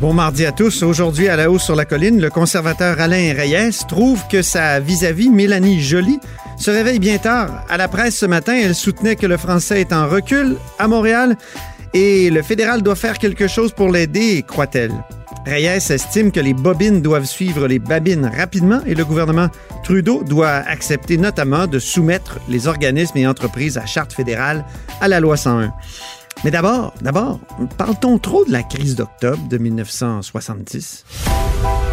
Bon mardi à tous. Aujourd'hui, à la hausse sur la colline, le conservateur Alain Reyes trouve que sa vis-à-vis Mélanie Joly se réveille bien tard. À la presse ce matin, elle soutenait que le français est en recul à Montréal et le fédéral doit faire quelque chose pour l'aider, croit-elle. Reyes estime que les bobines doivent suivre les babines rapidement et le gouvernement Trudeau doit accepter notamment de soumettre les organismes et entreprises à charte fédérale à la loi 101. Mais d'abord, d'abord, parle-t-on trop de la crise d'octobre de 1970?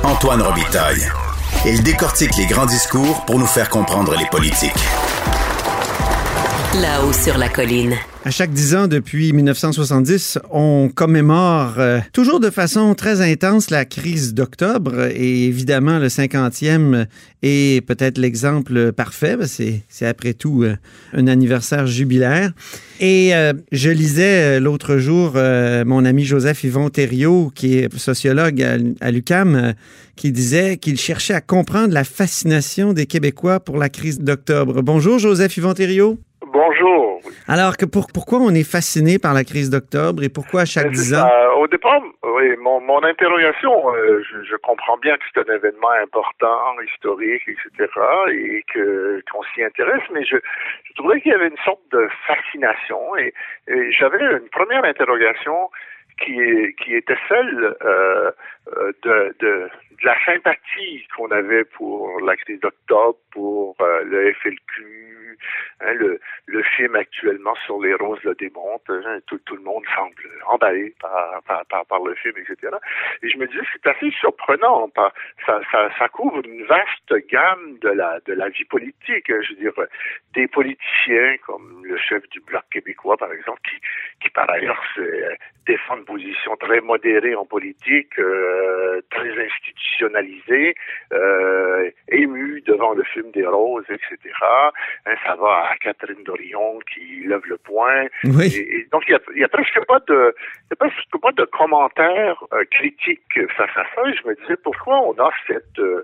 Antoine Robitaille. Il décortique les grands discours pour nous faire comprendre les politiques. Sur la colline. À chaque dix ans depuis 1970, on commémore euh, toujours de façon très intense la crise d'octobre et évidemment le 50e est peut-être l'exemple parfait. C'est, c'est après tout euh, un anniversaire jubilaire. Et euh, je lisais l'autre jour mon ami Joseph Yvon Thériault, qui est sociologue à, à l'UCAM, qui disait qu'il cherchait à comprendre la fascination des Québécois pour la crise d'octobre. Bonjour Joseph Yvon Thériault. Bonjour. Alors, que pour, pourquoi on est fasciné par la crise d'octobre et pourquoi à chaque dix ans? Euh, au départ, oui, mon, mon interrogation, euh, je, je, comprends bien que c'est un événement important, historique, etc., et que qu'on s'y intéresse, mais je, je trouvais qu'il y avait une sorte de fascination et, et j'avais une première interrogation qui, qui était celle euh, de, de, de la sympathie qu'on avait pour la crise d'octobre, pour euh, le FLQ, hein, le, le film actuellement sur les roses le démontre, hein, tout, tout le monde semble emballé par, par, par, le film, etc. Et je me disais, c'est assez surprenant, par, ça, ça, ça couvre une vaste gamme de la, de la vie politique, je veux dire, des politiciens comme le chef du Bloc québécois, par exemple, qui, qui par ailleurs se, défend une position très modérée en politique, euh, très institutionnalisée, euh, ému devant le film des roses, etc. Hein, ça va à Catherine Dorion qui lève le poing. Oui. Et, et donc il y y a presque pas de, y a presque pas de commentaires euh, critiques face à ça. Et je me disais pourquoi on a cette euh,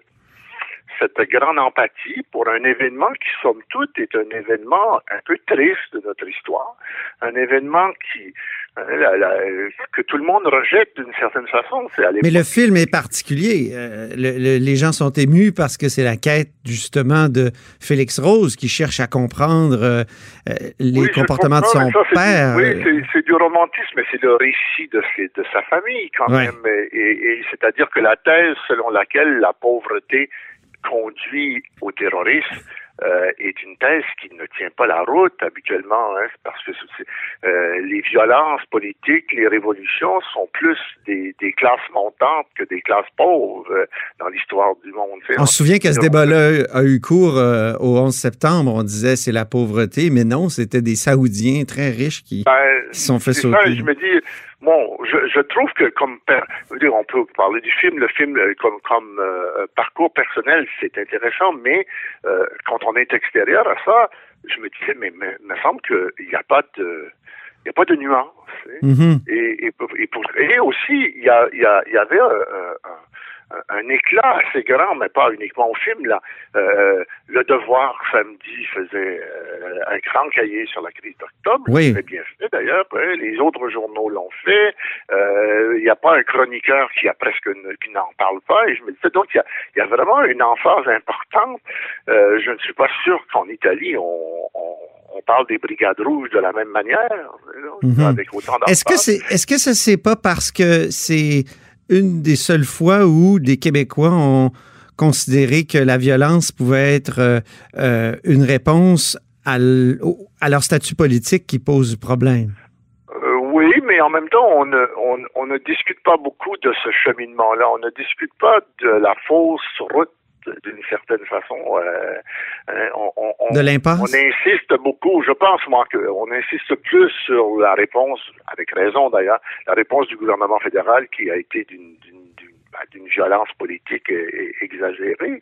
cette grande empathie pour un événement qui, somme toute, est un événement un peu triste de notre histoire, un événement qui la, la, que tout le monde rejette d'une certaine façon. Mais le film est particulier. Euh, le, le, les gens sont émus parce que c'est la quête justement de Félix Rose qui cherche à comprendre euh, les oui, comportements de son ça, père. Du, oui, c'est du romantisme, mais c'est le récit de, ses, de sa famille quand Ouais. même. Et, et c'est-à-dire que la thèse selon laquelle la pauvreté conduit au terrorisme euh, est une thèse qui ne tient pas la route habituellement, hein, parce que euh, les violences politiques, les révolutions sont plus des, des, classes montantes que des classes pauvres euh, dans l'histoire du monde. On se souvient qu'à ce débat-là a eu cours au 11 septembre, on disait c'est la pauvreté, mais non, c'était des Saoudiens très riches qui, ben, qui sont fait sauter. Ça, je me dis, Bon, je, je, trouve que comme on peut parler du film, le film comme comme euh, parcours personnel, c'est intéressant, mais euh, quand on est extérieur à ça, je me disais, mais il me semble qu'il n'y a pas de il n'y a pas de nuance. Mm -hmm. et, et, et, pour, et, aussi, il y, a, il y, a, il y avait un, un, un, éclat assez grand, mais pas uniquement au film. Là. Euh, le Devoir, samedi, faisait euh, un grand cahier sur la crise d'octobre. Oui. C'était bien fait, d'ailleurs. Les autres journaux l'ont fait. Euh, il n'y a pas un chroniqueur qui a presque qui n'en parle pas. Et je me disais, donc, il y a, il y a vraiment une emphase importante. Euh, je ne suis pas sûr qu'en Italie, on, on on parle des brigades rouges de la même manière, mm -hmm. avec autant Est-ce que c'est, est-ce que ça c'est pas parce que c'est une des seules fois où des Québécois ont considéré que la violence pouvait être euh, une réponse à, leur statut politique qui pose problème? Euh, oui, mais en même temps, on ne discute pas beaucoup de ce cheminement-là. On ne discute pas de la fausse route d'une certaine façon. Euh, on, on, de l'impasse? On insiste beaucoup, je pense, moi, qu'on insiste plus sur la réponse, avec raison d'ailleurs, la réponse du gouvernement fédéral qui a été d'une d'une violence politique exagérée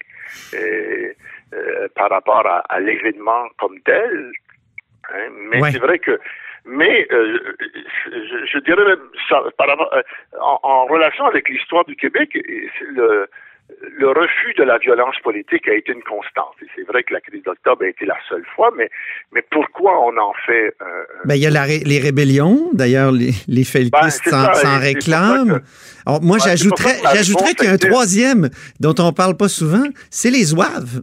et, euh, par rapport à, à l'événement comme tel. Hein. Mais c'est vrai que mais euh, je, je, dirais même ça, par, euh, en, en relation avec l'histoire du Québec, le, le refus de la violence politique a été une constante. Et c'est vrai que la crise d'octobre a été la seule fois, mais, mais pourquoi on en fait... Euh, ben, il y a la les rébellions, d'ailleurs, les, les felkistes ben, s'en réclament. moi, j'ajouterais, j'ajouterais qu'il y a un troisième dont on parle pas souvent, c'est les Zouaves.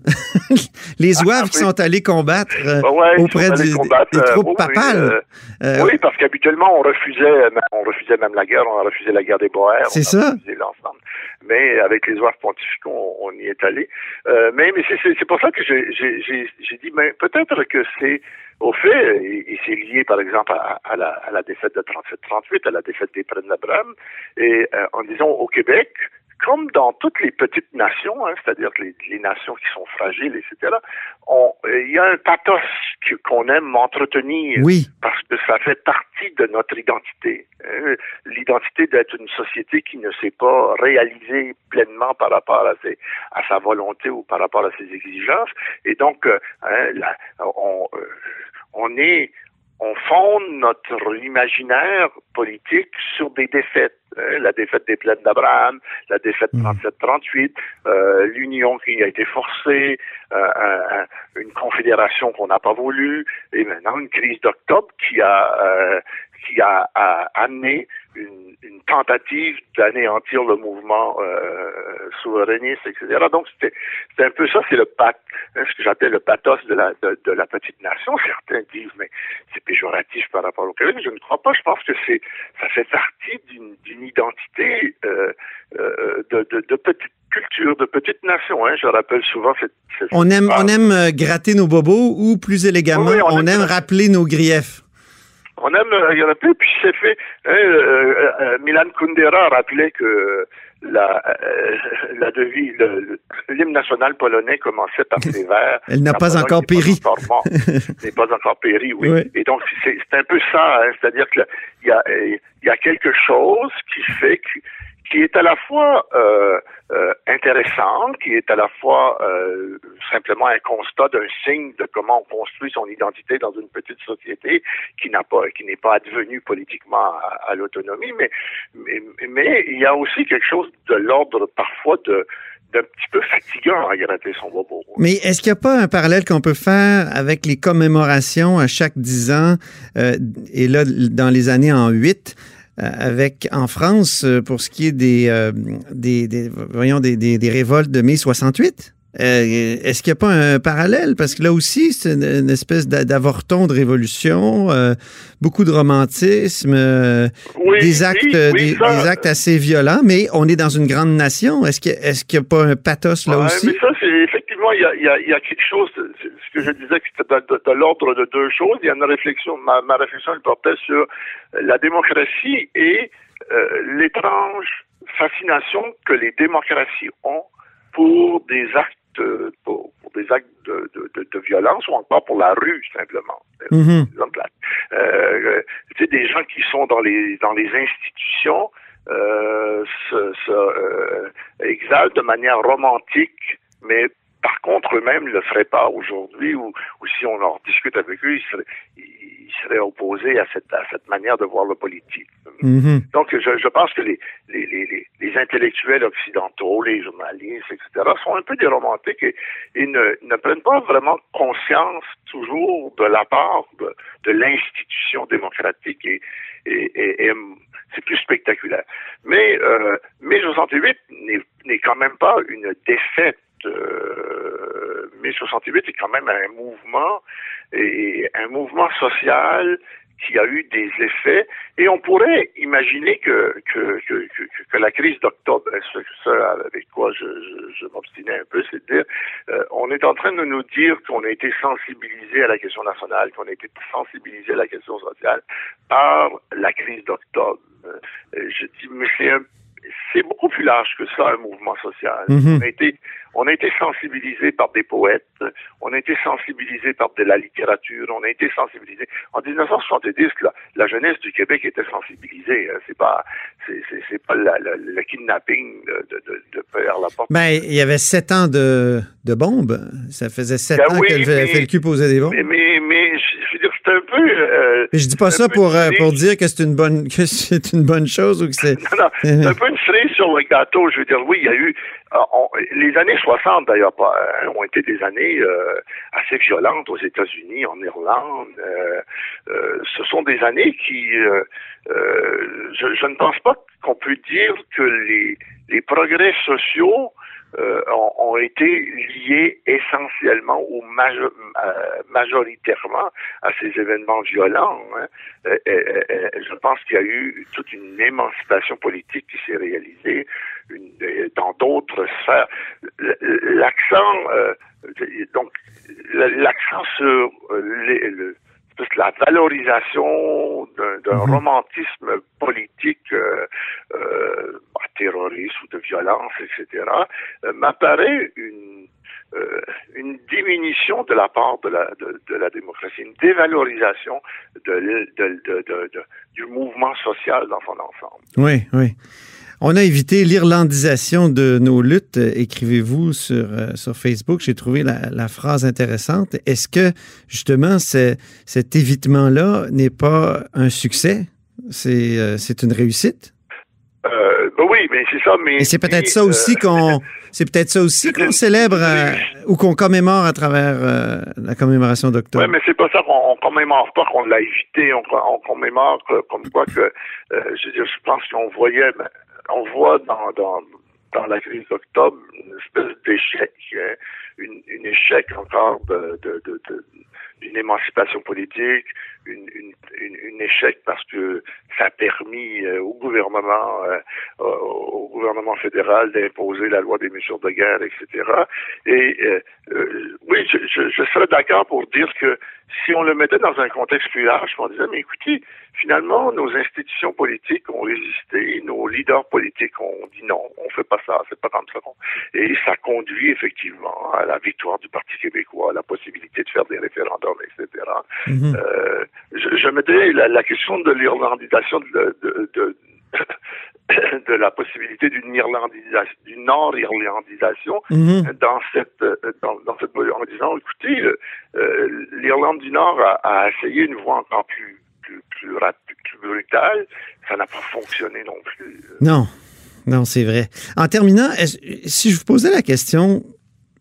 les ah, Zouaves qui sont allés combattre euh, auprès des, des, troupes euh, papales. Euh, oui, parce qu'habituellement, on refusait, on refusait même la guerre, on a refusé la guerre des Boers. C'est ça. l'ensemble mais avec les Zouaves pontificaux, on, y est allé. Euh, mais mais c'est pour ça que j'ai dit, mais peut-être que c'est au fait, et, c'est lié par exemple à, la, à la défaite de 37-38, à la défaite des Prennent et euh, en disant au Québec, comme dans toutes les petites nations, hein, c'est-à-dire les, les, nations qui sont fragiles, etc., il y a un pathos qu'on aime entretenir oui. parce que ça fait partie de notre identité. Hein. L'identité d'être une société qui ne s'est pas réalisée pleinement par rapport à, ses, à sa volonté ou par rapport à ses exigences. Et donc, euh, hein, on, euh, on est on fonde notre imaginaire politique sur des défaites. Hein, la défaite des plaines d'Abraham, la défaite 37-38, mm. euh, l'union qui a été forcée, euh, une confédération qu'on n'a pas voulu, et maintenant une crise d'octobre qui a euh, qui a, a amené une, une tentative d'anéantir le mouvement euh, souverainiste, etc. Donc c'était un peu ça, c'est le pat, hein, ce que j'appelle le pathos de la de, de, la petite nation. Certains disent mais c'est péjoratif par rapport au Québec. Je ne crois pas. Je pense que c'est ça fait partie d'une identité euh, euh, de, de, de petite culture, de petite nation. Hein. Je rappelle souvent cette, cette on aime on aime euh, gratter nos bobos ou plus élégamment, oui, on, on, aime rappeler nos griefs. On aime y en a plus, puis c'est fait. Hein, euh, euh, Milan Kundera rappelait que la, euh, la devise, l'hymne national polonais commençait par des vers. Elle n'a pas encore péri. N'est pas encore péri, oui. oui. Et donc c'est un peu ça, hein, c'est-à-dire qu'il y a, il y a quelque chose qui fait que qui est à la fois euh, euh, intéressant, qui est à la fois euh, simplement un constat d'un signe de comment on construit son identité dans une petite société qui n'a pas, qui n'est pas advenue politiquement à, l'autonomie, mais, mais, mais il y a aussi quelque chose de l'ordre parfois de d'un petit peu fatigant à gratter son bobo. Mais est-ce qu'il n'y a pas un parallèle qu'on peut faire avec les commémorations à chaque dix ans, euh, et là, dans les années en huit, avec en France euh, pour ce qui est des, euh, des, des, voyons, des, des, des révoltes de mai 68? Euh, Est-ce qu'il n'y a pas un parallèle? Parce que là aussi, c'est une, une, espèce d'avorton de révolution, euh, beaucoup de romantisme, euh, oui, des, actes, oui, oui, des, ça, des, actes assez violents, mais on est dans une grande nation. Est-ce qu'il n'y a, a, pas un pathos là ouais, aussi? Mais ça, c'est effectivement, il y a, y, a, y a, quelque chose, ce que je disais, que c'était de, de, de l'ordre de deux choses. Il y a une réflexion, ma, ma réflexion, elle portait sur la démocratie et euh, l'étrange fascination que les démocraties ont pour des actes pour, pour, des actes de, de, de, violence ou encore pour la rue simplement. Mm -hmm. euh, tu sais, des gens qui sont dans les dans les institutions euh, se, se euh, exaltent de manière romantique, mais par contre eux-mêmes ne le feraient pas aujourd'hui ou, ou si on en discute avec eux, ils seraient, ils seraient opposés à cette, à cette manière de voir le politique. Mm -hmm. Donc, je, je pense que les, les, les, les, intellectuels occidentaux, les journalistes, etc., sont un peu des romantiques et, et ne, ne, prennent pas vraiment conscience toujours de la part de, de l'institution démocratique et, et, et, et c'est plus spectaculaire. Mais euh, mai 68 n'est quand même pas une défaite euh, mai 68 est quand même un mouvement et un mouvement social qui a eu des effets et on pourrait imaginer que que, que, la crise d'octobre, ça avec quoi je, je, je m'obstinais un peu, c'est de dire euh, on est en train de nous dire qu'on a été sensibilisé à la question nationale, qu'on a été sensibilisé à la question sociale par la crise d'octobre. Euh, je dis mais c'est un c'est beaucoup plus large que ça, un mouvement social. Mm -hmm. On a été, on a été sensibilisé par des poètes, on a été sensibilisé par de la littérature, on a été sensibilisé. En 1970, la, la jeunesse du Québec était sensibilisée. Hein. C'est pas, c'est pas la, la, le kidnapping de, de, de, de Père Laporte. Ben, il y avait sept ans de, de bombes. Ça faisait sept Ben ans oui, que le mais- FLQ posait des bombes. Mais, mais, mais je veux dire, c'est un peu. euh, Mais je dis pas ça pour, euh, pour dire que c'est une bonne que c'est une bonne chose ou que c'est. Non, non, c'est un peu une cerise sur le gâteau. Je veux dire, oui, il y a eu. On- les années 60, d'ailleurs, euh, ont été des années euh, assez violentes aux États-Unis, en Irlande. Euh, euh, ce sont des années qui. euh, euh, je, je ne pense pas qu'on peut dire que les, les progrès sociaux ont, ont été liés essentiellement ou majo- majoritairement à ces événements violents. hein. Je pense qu'il y a eu toute une émancipation politique qui s'est réalisée une- dans d'autres sphères. L'accent, euh, donc, l'accent sur euh, les- le, la valorisation d'un Mhm. romantisme politique euh, euh, terroriste ou de violence, etc., euh, m'apparaît une une diminution de la part de la, de, de la démocratie, une dévalorisation de- de- du mouvement social dans son ensemble. Oui, oui. On a évité l'irlandisation de nos luttes, euh, écrivez-vous sur, euh, sur Facebook. J'ai trouvé la, la phrase intéressante. Est-ce que, justement, cet évitement-là n'est pas un succès? C'est euh, c'est une réussite? Euh, ben oui, mais c'est ça. Mais Et c'est peut-être ça aussi euh, qu'on c'est peut-être ça aussi qu'on célèbre euh, ou qu'on commémore à travers euh, la commémoration d'octobre. Ouais, mais c'est pas ça qu'on on commémore pas qu'on l'a évité, on, on commémore comme quoi que, euh, je veux dire, je pense qu'on voyait, ben, on voit dans, dans, la crise d'octobre une espèce d'échec, hein, une, une échec encore de, de, de, de- d'une émancipation politique, une, une, une, une échec parce que ça a permis euh, au gouvernement, euh, au gouvernement fédéral d'imposer la loi des mesures de guerre, etc. Et euh, oui, je, je, je serais d'accord pour dire que si on le mettait dans un contexte plus large, on disait, mais écoutez, finalement, nos institutions politiques ont résisté, nos leaders politiques ont dit non, on fait pas ça, c'est pas comme ça. Et ça conduit effectivement à la victoire du Parti québécois, à la possibilité de faire des référendums, etc. Euh, je, je mettais la, la question de l'irlandisation de, de, de, de la possibilité d'une irlandisation, d'une nord-irlandisation Mhm. dans cette dans, dans cette en disant écoutez euh, euh, l'Irlande du Nord a, a essayé une voie encore plus plus plus rapide plus brutale ça n'a pas fonctionné non plus Non, non, c'est vrai. En terminant, si je vous posais la question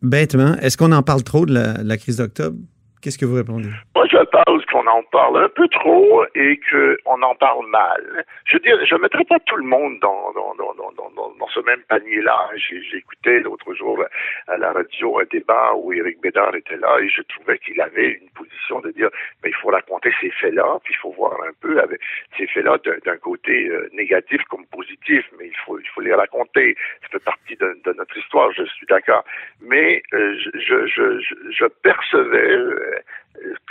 bêtement, est-ce qu'on en parle trop de la, de la crise d'octobre? Qu'est-ce que vous répondez? Moi, je pense qu'on en parle un peu trop et qu'on en parle mal. Je veux dire, je ne mettrais pas tout le monde dans, dans, dans, dans, dans, ce même panier-là. Écouté l'autre jour à la radio un débat où Éric Bédard était là et je trouvais qu'il avait une position de dire, mais il faut raconter ces faits-là, puis il faut voir un peu avec ces faits-là d'un côté euh, négatif comme positif, mais il faut, il faut les raconter. Ça fait partie de, notre histoire, je suis d'accord. Mais euh, je, je percevais euh,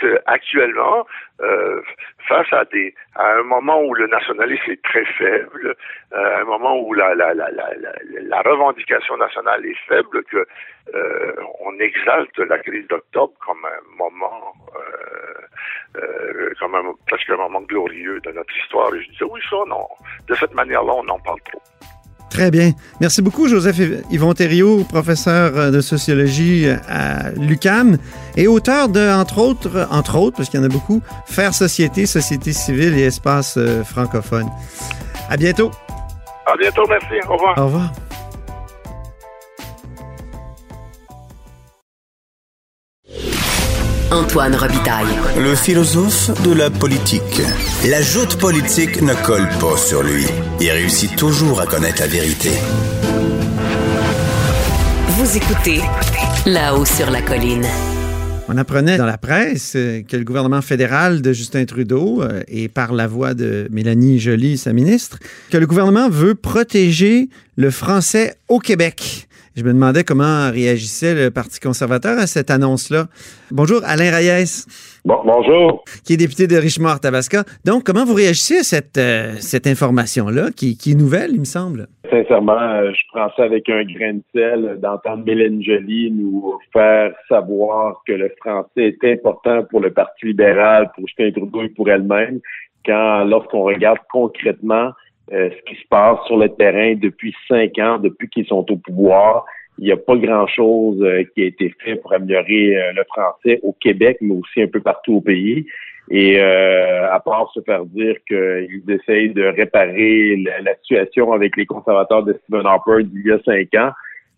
que actuellement, euh, face à des un moment où le nationalisme est très faible, euh, à un moment où la la, la, la, la, revendication nationale est faible, que euh, on exalte la crise d'octobre comme un moment comme un, presque un moment glorieux de notre histoire. Je disais oui ça non. De cette manière-là, on en parle trop. Très bien. Merci beaucoup, Joseph Yvon Thériault, professeur de sociologie à l'UCAM et auteur de, entre autres, entre autres, parce qu'il y en a beaucoup, Faire société, société civile et espace euh, francophone. À bientôt. À bientôt, merci. Au revoir. Au revoir. Antoine Robitaille. Le philosophe de la politique. La joute politique ne colle pas sur lui. Il réussit toujours à connaître la vérité. Vous écoutez là-haut sur la colline. On apprenait dans la presse euh, que le gouvernement fédéral de Justin Trudeau, euh, et par la voix de Mélanie Joly, sa ministre, que le gouvernement veut protéger le français au Québec. Je me demandais comment réagissait le Parti conservateur à cette annonce-là. Bonjour, Alain Reyes. Bon, bonjour. Qui est député de Richemont-Tabasca. Donc, comment vous réagissez à cette, euh, cette information-là, qui, qui, est nouvelle, il me semble? Sincèrement, euh, je prends ça avec un grain de sel d'entendre Mélène Joly nous faire savoir que le français est important pour le Parti libéral, pour Justin Trudeau et pour elle-même, quand lorsqu'on regarde concrètement euh, ce qui se passe sur le terrain depuis cinq ans, depuis qu'ils sont au pouvoir, il n'y a pas grand-chose euh, qui a été fait pour améliorer euh, le français au Québec, mais aussi un peu partout au pays. Et à part se faire dire qu'ils essayent de réparer la, situation avec les conservateurs de Stephen Harper d'il y a cinq ans,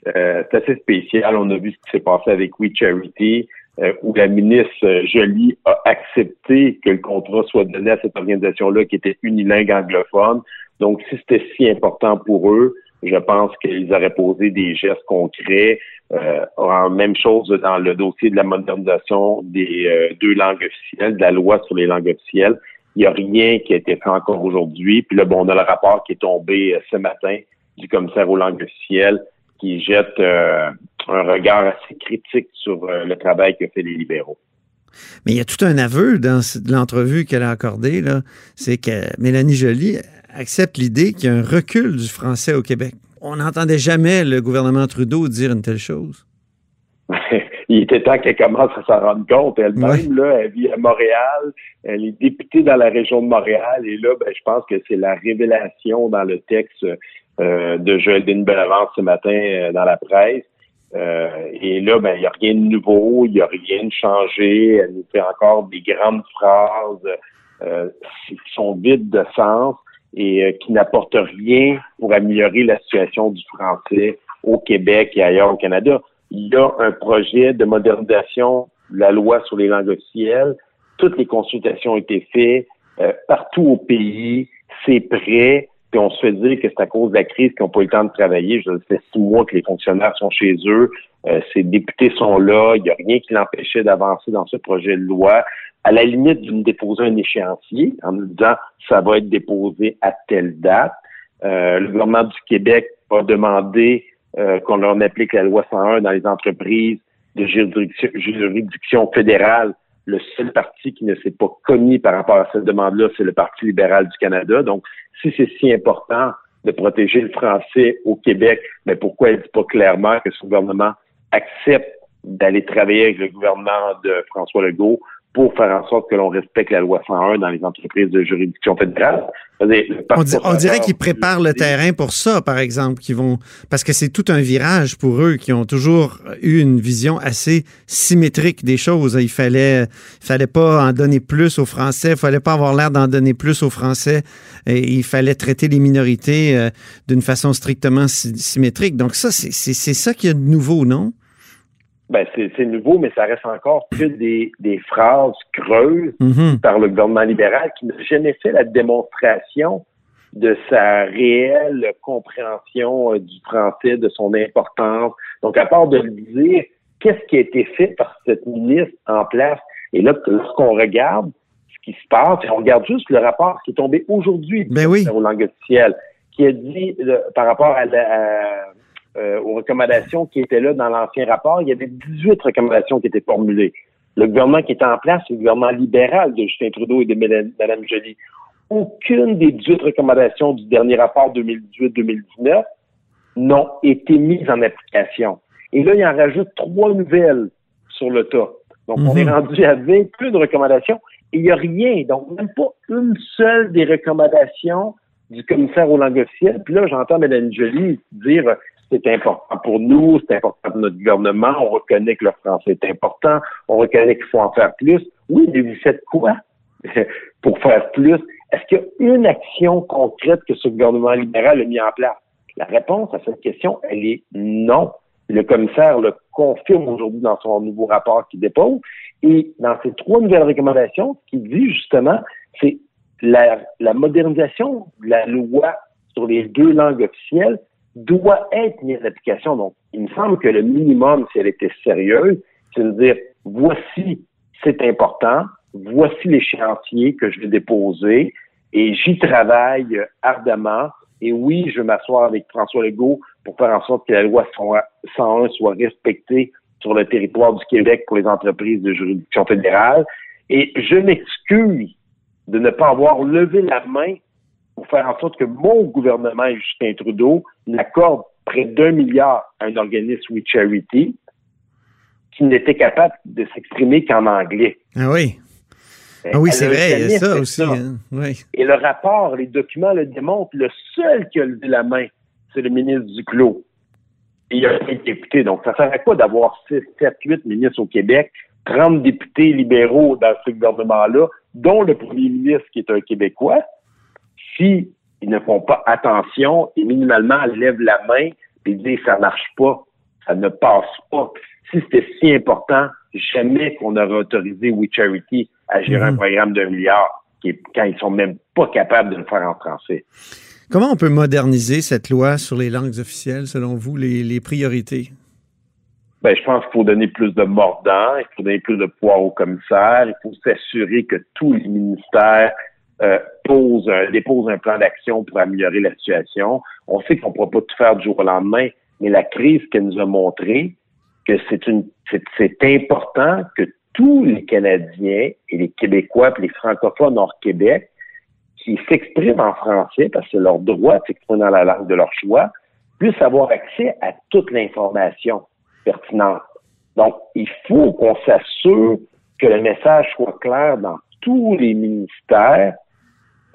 c'est assez spécial. On a vu ce qui s'est passé avec We Charity. Euh, où la ministre Jolie a accepté que le contrat soit donné à cette organisation-là qui était unilingue anglophone. Donc, si c'était si important pour eux, je pense qu'ils auraient posé des gestes concrets. Euh, en même chose dans le dossier de la modernisation des euh, deux langues officielles, de la loi sur les langues officielles. Il n'y a rien qui a été fait encore aujourd'hui. Puis là, bon, on a le rapport qui est tombé ce matin du commissaire aux langues officielles qui jette euh, un regard assez critique sur euh, le travail que fait les libéraux. Mais il y a tout un aveu dans l'entrevue qu'elle a accordée, c'est que Mélanie Joly accepte l'idée qu'il y a un recul du français au Québec. On n'entendait jamais le gouvernement Trudeau dire une telle chose. il était temps qu'elle commence à s'en rendre compte. Elle-même, là, elle vit à Montréal, elle est députée dans la région de Montréal, et là, ben, je pense que c'est la révélation dans le texte euh, de Joëline Bellavance ce matin euh, dans la presse. Euh, et là, ben, il n'y a rien de nouveau, il n'y a rien de changé. Elle nous fait encore des grandes phrases qui sont vides de sens et qui n'apportent rien pour améliorer la situation du français au Québec et ailleurs au Canada. Il y a un projet de modernisation de la loi sur les langues officielles. Toutes les consultations ont été faites partout au pays. C'est prêt puis on se fait dire que c'est à cause de la crise qu'ils n'ont pas eu le temps de travailler. Je sais six mois que les fonctionnaires sont chez eux, euh, ces députés sont là, il n'y a rien qui l'empêchait d'avancer dans ce projet de loi. À la limite de nous déposer un échéancier en nous disant ça va être déposé à telle date. Euh, le gouvernement du Québec a demandé euh, qu'on leur applique la loi 101 dans les entreprises de juridiction, fédérale le seul parti qui ne s'est pas commis par rapport à cette demande-là, c'est le Parti libéral du Canada. Donc, si c'est si important de protéger le français au Québec, mais pourquoi elle dit pas clairement que ce gouvernement accepte d'aller travailler avec le gouvernement de François Legault pour faire en sorte que l'on respecte la loi 101 dans les entreprises de juridiction fédérale. On, dirait qu'ils préparent le terrain pour ça, par exemple, qui vont parce que c'est tout un virage pour eux qui ont toujours eu une vision assez symétrique des choses. Il fallait, fallait pas en donner plus aux Français, il fallait pas avoir l'air d'en donner plus aux Français. Et il fallait traiter les minorités euh, d'une façon strictement symétrique. Donc ça, c'est ça qui est de nouveau, non? Ben c'est nouveau, mais ça reste encore que des, des phrases creuses mm-hmm. par le gouvernement libéral qui n'a jamais fait la démonstration de sa réelle compréhension euh, du français, de son importance. Donc, à part de le dire, qu'est-ce qui a été fait par cette ministre en place? Et là, lorsqu'on regarde ce qui se passe, on regarde juste le rapport qui est tombé aujourd'hui ben oui. au langue officielle, qui a dit par rapport à, la, euh, aux recommandations qui étaient là dans l'ancien rapport, il y avait 18 recommandations qui étaient formulées. Le gouvernement qui était en place, c'est le gouvernement libéral de Justin Trudeau et de Mme Joly. Aucune des 18 recommandations du dernier rapport 2018-2019 n'ont été mises en application. Et là, il en rajoute trois nouvelles sur le tas. Donc, on est mhm. rendu à 20 plus de recommandations et il n'y a rien. Donc, même pas une seule des recommandations du commissaire aux langues officielles. Puis là, j'entends Mme Joly dire c'est important pour nous, c'est important pour notre gouvernement, on reconnaît que le français est important, on reconnaît qu'il faut en faire plus. Oui, mais vous faites quoi pour faire plus? Est-ce qu'il y a une action concrète que ce gouvernement libéral a mis en place? La réponse à cette question, elle est non. Le commissaire le confirme aujourd'hui dans son nouveau rapport qu'il dépose. Et dans ces trois nouvelles recommandations, ce qu'il dit justement, c'est la, la modernisation de la loi sur les deux langues officielles doit être mise en application. Donc, il me semble que le minimum, si elle était sérieuse, c'est de dire, voici, c'est important, voici l'échéancier que je vais déposer et j'y travaille ardemment. Et oui, je vais m'asseoir avec François Legault pour faire en sorte que la loi 101 soit respectée sur le territoire du Québec pour les entreprises de juridiction fédérale. Et je m'excuse de ne pas avoir levé la main pour faire en sorte que mon gouvernement et Justin Trudeau n'accorde près d'un milliard à un organisme We Charity qui n'était capable de s'exprimer qu'en anglais. Ah oui. Euh, Ah oui, c'est a vrai, jamais ça fait aussi. hein. Oui. Et le rapport, les documents le démontrent. Le seul qui a levé la main, c'est le ministre Duclos. Et il a été député. Donc, ça sert à quoi d'avoir 6, 7, 8 ministres au Québec, 30 députés libéraux dans ce gouvernement-là, dont le premier ministre qui est un Québécois, si ils ne font pas attention et minimalement lèvent la main et disent ça marche pas, ça ne passe pas. Si c'était si important, jamais qu'on aurait autorisé We Charity à gérer un Mhm. programme d'un milliard qui est- quand ils sont même pas capables de le faire en français. Comment on peut moderniser cette loi sur les langues officielles, selon vous, les, les priorités? Ben, je pense qu'il faut donner plus de mordant, il faut donner plus de pouvoir aux commissaires, il faut s'assurer que tous les ministères euh, posent un- déposent un plan d'action pour améliorer la situation. On sait qu'on ne pourra pas tout faire du jour au lendemain, mais la crise qu'elle nous a montré que c'est une c'est important que tous les Canadiens et les Québécois et les francophones hors Québec qui s'expriment en français, parce que c'est leur droit de s'exprimer dans la langue de leur choix, puissent avoir accès à toute l'information pertinente. Donc, il faut qu'on s'assure que le message soit clair dans tous les ministères,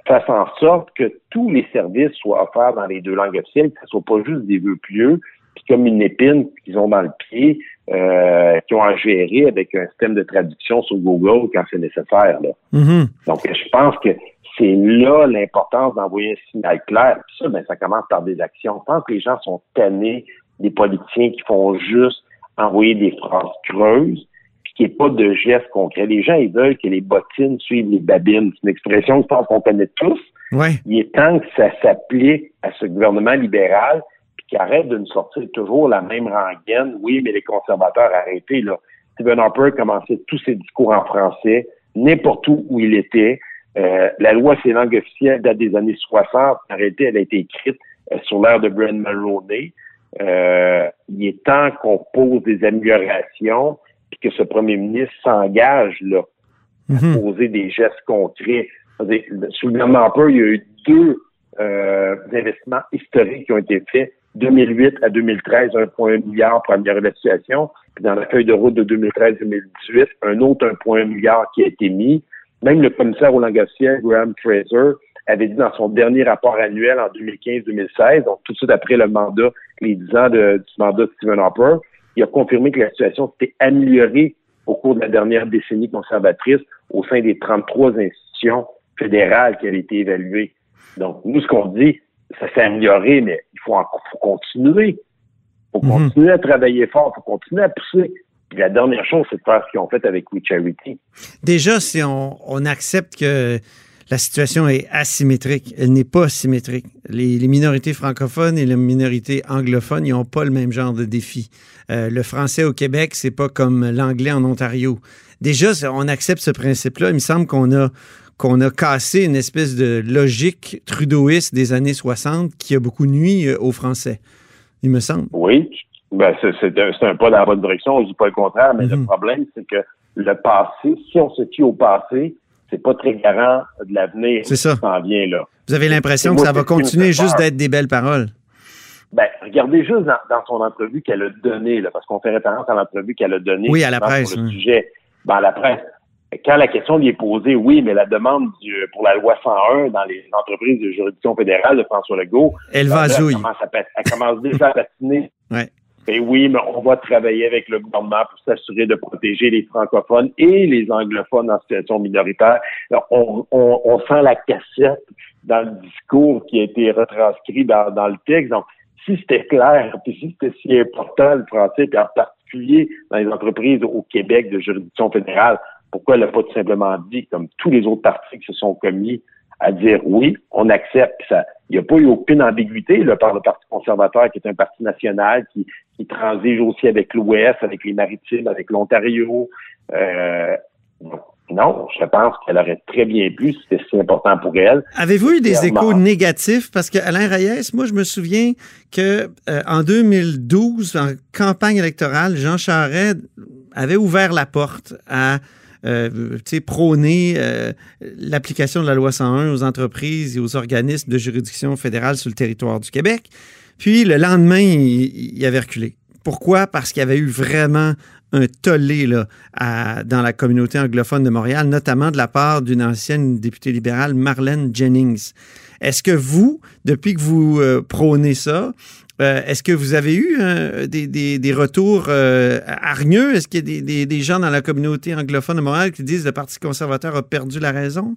fasse en sorte que tous les services soient offerts dans les deux langues officielles, que ce soit pas juste des vœux pieux, puis comme une épine qu'ils ont dans le pied, euh, qu'ils ont à gérer avec un système de traduction sur Google quand c'est nécessaire. Là. Mhm. Donc, je pense que c'est là l'importance d'envoyer un signal clair. Puis ça, ben, ça commence par des actions. Je pense que les gens sont tannés des politiciens qui font juste envoyer des phrases creuses, qu'il n'y ait pas de gestes concrets. Les gens, ils veulent que les bottines suivent les babines. C'est une expression que je pense qu'on connaît tous. Ouais. Il est temps que ça s'applique à ce gouvernement libéral, puis qu'il arrête de nous sortir toujours la même rengaine. Oui, mais les conservateurs, arrêtez, là. Stephen Harper commençait tous ses discours en français, n'importe où où il était. Euh, la loi sur les langues officielles date des années 60. En réalité, elle a été écrite euh, sur l'ère de Brian Mulroney. Euh, il est temps qu'on pose des améliorations, puis que ce premier ministre s'engage là Mhm. poser des gestes concrets. Sous le gouvernement Harper, il y a eu deux euh, investissements historiques qui ont été faits. 2008 à 2013, 1,1 milliard pour améliorer la situation. Puis dans la feuille de route de 2013-2018, un autre 1,1 milliard qui a été mis. Même le commissaire langues officielles, Graham Fraser, avait dit dans son dernier rapport annuel en 2015-2016, donc tout de suite après le mandat, les 10 ans de- du mandat de Stephen Harper, il a confirmé que la situation s'était améliorée au cours de la dernière décennie conservatrice au sein des 33 institutions fédérales qui avaient été évaluées. Donc, nous, ce qu'on dit, ça s'est amélioré, mais il faut, en- faut continuer. Il faut Mhm. continuer à travailler fort, il faut continuer à pousser. Puis la dernière chose, c'est de faire ce qu'ils ont fait avec We Charity. Déjà, si on, on accepte que la situation est asymétrique, elle n'est pas symétrique. Les, les minorités francophones et les minorités anglophones, ils n'ont pas le même genre de défi. Euh, le français au Québec, c'est pas comme l'anglais en Ontario. Déjà, on accepte ce principe-là. Il me semble qu'on a qu'on a cassé une espèce de logique trudeauiste des années 60 qui a beaucoup nuit euh, aux Français. Il me semble. Oui, ben, c'est un, pas dans la bonne direction, je dis pas le contraire, mais le Mhm. problème, c'est que le passé, si on se fie au passé, c'est pas très garant de l'avenir C'est ça. qui s'en vient là. Vous avez l'impression que ça va continuer juste d'être des belles paroles. Ben, regardez juste dans, dans son entrevue qu'elle a donnée, parce qu'on fait référence à l'entrevue qu'elle a donnée Oui, à la presse, sur le oui. sujet. Ben, à la presse. Quand la question lui est posée, oui, mais la demande du- pour la loi 101 dans les entreprises de juridiction fédérale de François Legault, Elle ben, va à là, elle, commence à elle commence déjà à patiner. Ouais. Et oui, mais on va travailler avec le gouvernement pour s'assurer de protéger les francophones et les anglophones en situation minoritaire. On, on sent la cassette dans le discours qui a été retranscrit dans, dans le texte. Donc, si c'était clair, puis si c'était si important le français, puis en particulier dans les entreprises au Québec de juridiction fédérale, pourquoi elle n'a pas tout simplement dit, comme tous les autres partis qui se sont commis, à dire oui, on accepte. Ça, il n'y a pas eu aucune ambiguïté là, par le Parti conservateur, qui est un parti national qui, qui transige aussi avec l'Ouest, avec les Maritimes, avec l'Ontario. Euh, non, je pense qu'elle aurait très bien pu, c'était si important pour elle. Avez-vous eu des échos négatifs? Parce que Alain Reyes, moi, je me souviens que euh, en 2012, en campagne électorale, Jean Charest avait ouvert la porte à euh, prôner euh, l'application de la loi 101 aux entreprises et aux organismes de juridiction fédérale sur le territoire du Québec. Puis le lendemain, il, il avait reculé. Pourquoi? Parce qu'il y avait eu vraiment un tollé là, dans la communauté anglophone de Montréal, notamment de la part d'une ancienne députée libérale, Marlène Jennings. Est-ce que vous, depuis que vous euh, prônez ça, euh, est-ce que vous avez eu euh, des, retours hargneux? Est-ce qu'il y a des, gens dans la communauté anglophone de Montréal qui disent que le Parti conservateur a perdu la raison?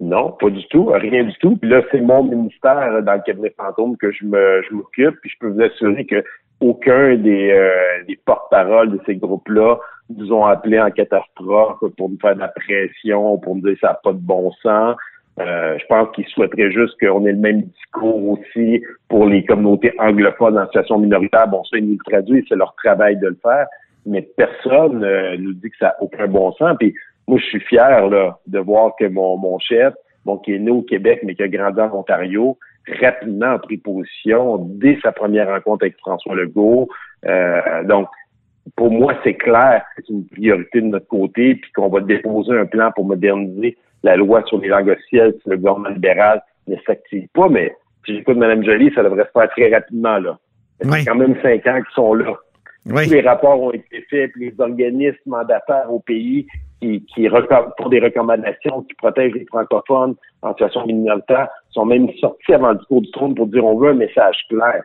Non, pas du tout, rien du tout. Puis là, c'est mon ministère dans le cabinet fantôme que je m'occupe, puis je peux vous assurer que aucun des, euh, des porte-paroles de ces groupes-là nous ont appelés en catastrophe pour nous faire de la pression, pour nous dire que ça n'a pas de bon sens. Euh, je pense qu'ils souhaiteraient juste qu'on ait le même discours aussi pour les communautés anglophones en situation minoritaire. Bon, ça, ils nous le traduisent, c'est leur travail de le faire, mais personne euh, nous dit que ça n'a aucun bon sens. Puis moi, je suis fier là, de voir que mon, mon chef, bon, qui est né au Québec, mais qui a grandi en Ontario, rapidement a pris position dès sa première rencontre avec François Legault. Euh, donc, pour moi, c'est clair que c'est une priorité de notre côté, puis qu'on va déposer un plan pour moderniser la loi sur les langues officielles le gouvernement libéral ne s'active pas. Mais si j'écoute Mme Joly, ça devrait se faire très rapidement. là. C'est quand même cinq ans qu'ils sont là. Tous les rapports ont été faits, puis les organismes mandataires au pays qui, qui pour des recommandations qui protègent les francophones en situation minoritaire sont même sortis avant le discours du trône pour dire on veut un message clair.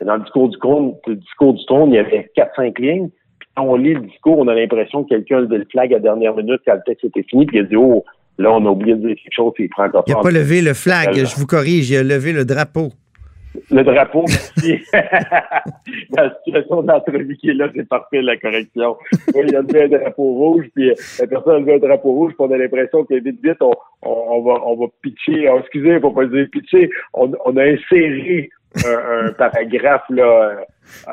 dans le discours du trône, le discours du trône, il y avait quatre, cinq lignes. Puis quand on lit le discours, on a l'impression que quelqu'un a levé le flag à la dernière minute quand le texte était fini, puis il a dit Oh, là, on a oublié de dire quelque chose, c'est francophone. Il n'a pas levé le flag, je vous corrige, il a levé le drapeau. Le drapeau, merci. la situation d'entrevue qui est là, c'est parfait, la correction. il y a un drapeau rouge, puis euh, la personne a levé un drapeau rouge, puis on a l'impression que vite, vite, on, on, va, on va pitcher. Oh, excusez, faut pas dire pitcher. On, on a inséré un, paragraphe là,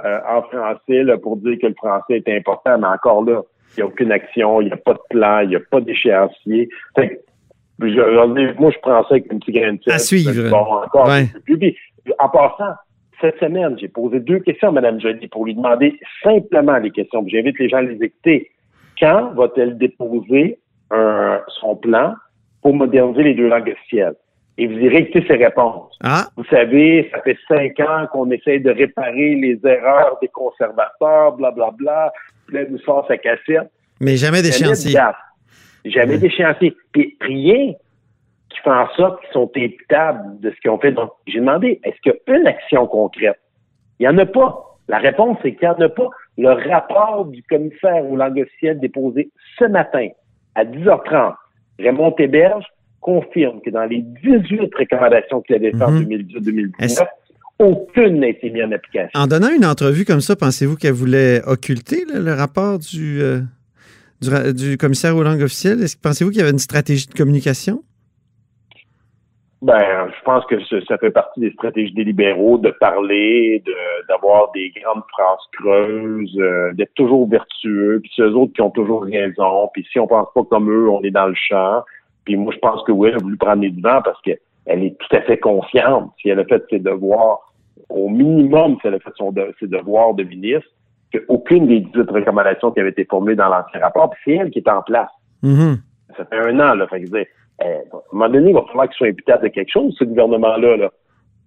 euh, en français là, pour dire que le français est important, mais encore là, il n'y a aucune action, il n'y a pas de plan, il n'y a pas d'échéancier. Moi, je prends ça avec une petite graine de À suivre. Bon, encore en passant, cette semaine, j'ai posé deux questions à Mme Joly pour lui demander simplement les questions. J'invite les gens à les écouter. Quand va-t-elle déposer son plan pour moderniser les deux langues officielles? Et vous irez écouter ses réponses. Ah. Vous savez, ça fait cinq ans qu'on essaie de réparer les erreurs des conservateurs, blablabla. Bla, bla. Là, nous sort sa cassette. Mais jamais d'échéancier. Jamais d'échéancier. Puis rien qui font en sorte qu'ils sont imputables de ce qu'ils ont fait. Donc, j'ai demandé, est-ce qu'il y a une action concrète? Il n'y en a pas. La réponse est qu'il n'y en a pas. Le rapport du commissaire aux langues officielles déposé ce matin à 10h30, Raymond Héberge confirme que dans les 18 recommandations qu'il avait faites en 2018-2019, mhm. aucune n'a été mise en application. En donnant une entrevue comme ça, pensez-vous qu'elle voulait occulter le rapport du, euh, du, du, commissaire aux langues officielles? Est-ce que pensez-vous qu'il y avait une stratégie de communication? Ben, je pense que ça fait partie des stratégies des libéraux de parler, de d'avoir des grandes phrases creuses, euh, d'être toujours vertueux, puis c'est eux autres qui ont toujours raison, puis si on pense pas comme eux, on est dans le champ. Puis moi, je pense que oui, elle a voulu prendre les devants parce qu'elle est tout à fait confiante. Si elle a fait ses devoirs, au minimum, si elle a fait son ses devoirs de ministre, qu'aucune des 18 recommandations qui avaient été formulées dans l'ancien rapport, puis c'est elle qui est en place. Mm-hmm. Ça fait un an, là. Fait que, eh, à un moment donné, il va falloir qu'ils soient imputables de quelque chose, ce gouvernement-là. Là.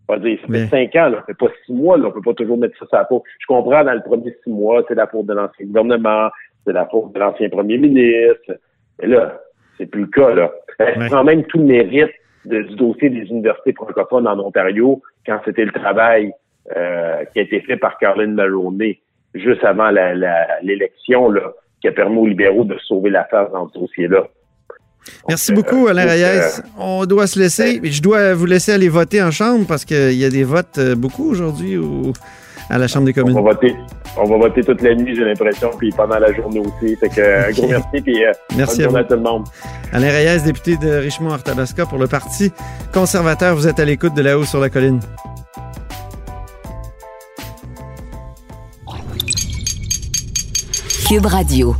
On va dire, ça fait cinq ans, là, ça fait pas six mois, là, on peut pas toujours mettre ça sur la peau. Je comprends, dans le premier six mois, c'est la faute de l'ancien gouvernement, c'est la faute de l'ancien premier ministre. Mais là, c'est plus le cas, là. Elle prend même tout le mérite du dossier des universités francophones en Ontario quand c'était le travail euh, qui a été fait par Caroline Maroney juste avant l'élection, là, qui a permis aux libéraux de sauver l'affaire dans ce dossier-là. Merci beaucoup, Alain Reyes. On doit se laisser. Je dois vous laisser aller voter en chambre parce qu'il y a des votes euh, beaucoup aujourd'hui à la Chambre des communes. On va voter, on va voter toute la nuit, j'ai l'impression, puis pendant la journée aussi. Fait que, un gros merci, puis euh, merci bonne à, tout le monde. Alain Reyes, député de Richmond-Arthabasca pour le Parti conservateur. Vous êtes à l'écoute de La Haut sur la Colline. Cube Radio.